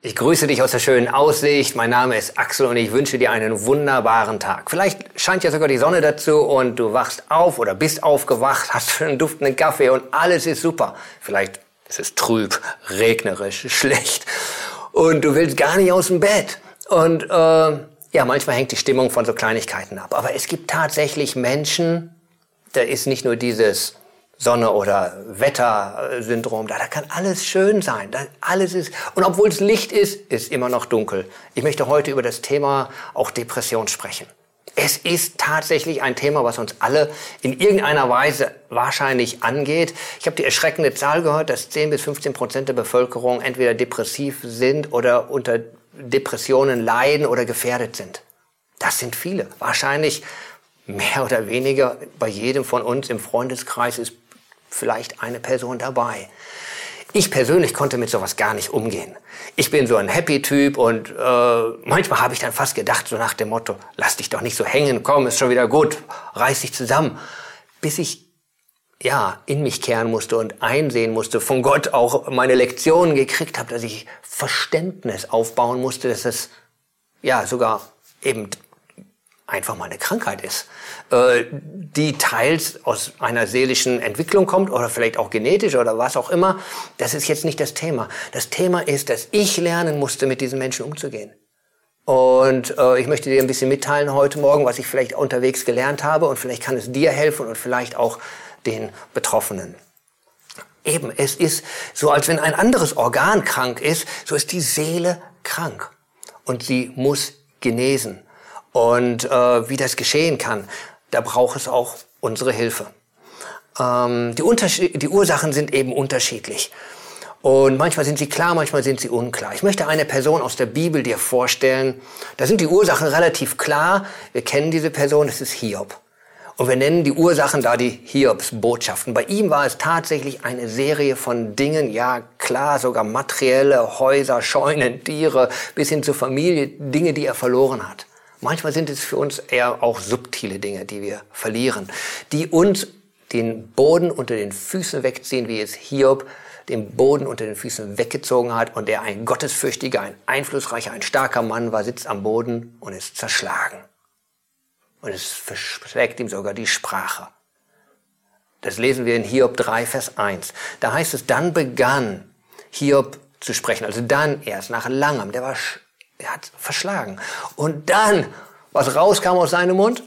Ich grüße dich aus der schönen Aussicht. Mein Name ist Axel und ich wünsche dir einen wunderbaren Tag. Vielleicht scheint ja sogar die Sonne dazu und du wachst auf oder bist aufgewacht, hast einen duftenden Kaffee und alles ist super. Vielleicht ist es trüb, regnerisch, schlecht und du willst gar nicht aus dem Bett. Und äh, ja, manchmal hängt die Stimmung von so Kleinigkeiten ab. Aber es gibt tatsächlich Menschen, da ist nicht nur dieses Sonne oder Wettersyndrom, da, da kann alles schön sein, da alles ist und obwohl es Licht ist, ist immer noch dunkel. Ich möchte heute über das Thema auch Depression sprechen. Es ist tatsächlich ein Thema, was uns alle in irgendeiner Weise wahrscheinlich angeht. Ich habe die erschreckende Zahl gehört, dass 10 bis 15 Prozent der Bevölkerung entweder depressiv sind oder unter Depressionen leiden oder gefährdet sind. Das sind viele. Wahrscheinlich mehr oder weniger bei jedem von uns im Freundeskreis ist vielleicht eine Person dabei. Ich persönlich konnte mit sowas gar nicht umgehen. Ich bin so ein Happy-Typ und äh, manchmal habe ich dann fast gedacht, so nach dem Motto, lass dich doch nicht so hängen, komm, ist schon wieder gut, reiß dich zusammen. Bis ich ja in mich kehren musste und einsehen musste, von Gott auch meine Lektionen gekriegt habe, dass ich Verständnis aufbauen musste, dass es ja sogar eben einfach mal eine Krankheit ist, äh, die teils aus einer seelischen Entwicklung kommt oder vielleicht auch genetisch oder was auch immer. Das ist jetzt nicht das Thema. Das Thema ist, dass ich lernen musste, mit diesen Menschen umzugehen. Und äh, ich möchte dir ein bisschen mitteilen heute Morgen, was ich vielleicht unterwegs gelernt habe und vielleicht kann es dir helfen und vielleicht auch den Betroffenen. Eben, es ist so, als wenn ein anderes Organ krank ist, so ist die Seele krank. Und sie muss genesen. Und äh, wie das geschehen kann, da braucht es auch unsere Hilfe. Ähm, die, Unterschied die Ursachen sind eben unterschiedlich. Und manchmal sind sie klar, manchmal sind sie unklar. Ich möchte eine Person aus der Bibel dir vorstellen. Da sind die Ursachen relativ klar. Wir kennen diese Person, das ist Hiob. Und wir nennen die Ursachen da die Hiobs-Botschaften. Bei ihm war es tatsächlich eine Serie von Dingen, ja klar, sogar materielle Häuser, Scheunen, Tiere, bis hin zur Familie, Dinge, die er verloren hat. Manchmal sind es für uns eher auch subtile Dinge, die wir verlieren, die uns den Boden unter den Füßen wegziehen, wie es Hiob den Boden unter den Füßen weggezogen hat und der ein gottesfürchtiger, ein einflussreicher, ein starker Mann war, sitzt am Boden und ist zerschlagen. Und es verschlägt ihm sogar die Sprache. Das lesen wir in Hiob 3, Vers 1. Da heißt es, dann begann Hiob zu sprechen, also dann erst nach langem, der war er hat verschlagen. Und dann, was rauskam aus seinem Mund?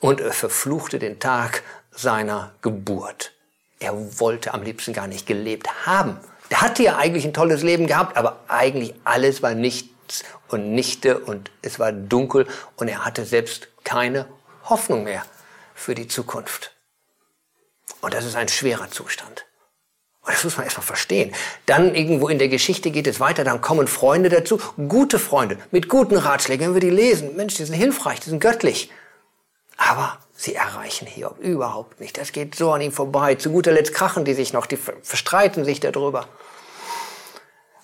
Und er verfluchte den Tag seiner Geburt. Er wollte am liebsten gar nicht gelebt haben. Der hatte ja eigentlich ein tolles Leben gehabt, aber eigentlich alles war nichts und nichte und es war dunkel und er hatte selbst keine Hoffnung mehr für die Zukunft. Und das ist ein schwerer Zustand. Und das muss man erstmal verstehen. Dann irgendwo in der Geschichte geht es weiter, dann kommen Freunde dazu, gute Freunde, mit guten Ratschlägen, wenn wir die lesen. Mensch, die sind hilfreich, die sind göttlich. Aber sie erreichen Hiob überhaupt nicht. Das geht so an ihm vorbei. Zu guter Letzt krachen die sich noch, die verstreiten sich darüber.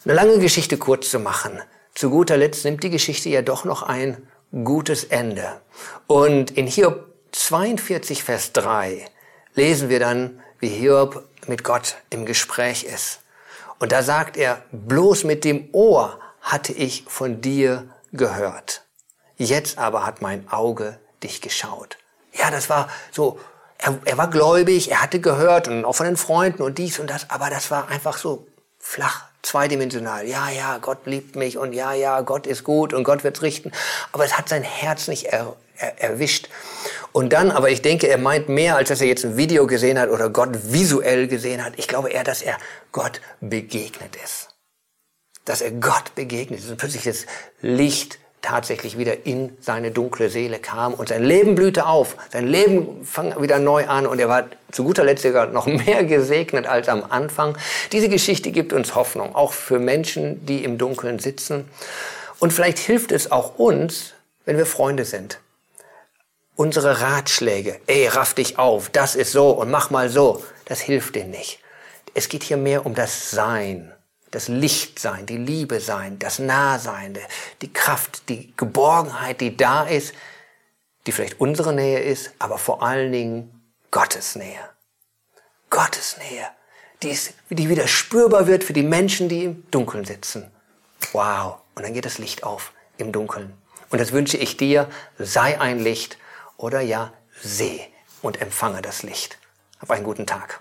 Eine lange Geschichte kurz zu machen. Zu guter Letzt nimmt die Geschichte ja doch noch ein gutes Ende. Und in Hiob 42, Vers 3 lesen wir dann, wie Hiob mit Gott im Gespräch ist. Und da sagt er, bloß mit dem Ohr hatte ich von dir gehört. Jetzt aber hat mein Auge dich geschaut. Ja, das war so, er, er war gläubig, er hatte gehört und auch von den Freunden und dies und das, aber das war einfach so flach, zweidimensional. Ja, ja, Gott liebt mich und ja, ja, Gott ist gut und Gott wird's richten. Aber es hat sein Herz nicht er, er, erwischt. Und dann, aber ich denke, er meint mehr, als dass er jetzt ein Video gesehen hat oder Gott visuell gesehen hat. Ich glaube eher, dass er Gott begegnet ist. Dass er Gott begegnet ist und plötzlich das Licht tatsächlich wieder in seine dunkle Seele kam und sein Leben blühte auf. Sein Leben fang wieder neu an und er war zu guter Letzt sogar noch mehr gesegnet als am Anfang. Diese Geschichte gibt uns Hoffnung, auch für Menschen, die im Dunkeln sitzen. Und vielleicht hilft es auch uns, wenn wir Freunde sind unsere Ratschläge, ey, raff dich auf, das ist so und mach mal so, das hilft denen nicht. Es geht hier mehr um das Sein, das Lichtsein, die Liebe sein, das Nahsein, die Kraft, die Geborgenheit, die da ist, die vielleicht unsere Nähe ist, aber vor allen Dingen Gottes Nähe. Gottes Nähe, die, ist, die wieder spürbar wird für die Menschen, die im Dunkeln sitzen. wow, und dann geht das Licht auf im Dunkeln. Und das wünsche ich dir, sei ein Licht oder ja, seh und empfange das Licht. Hab einen guten Tag.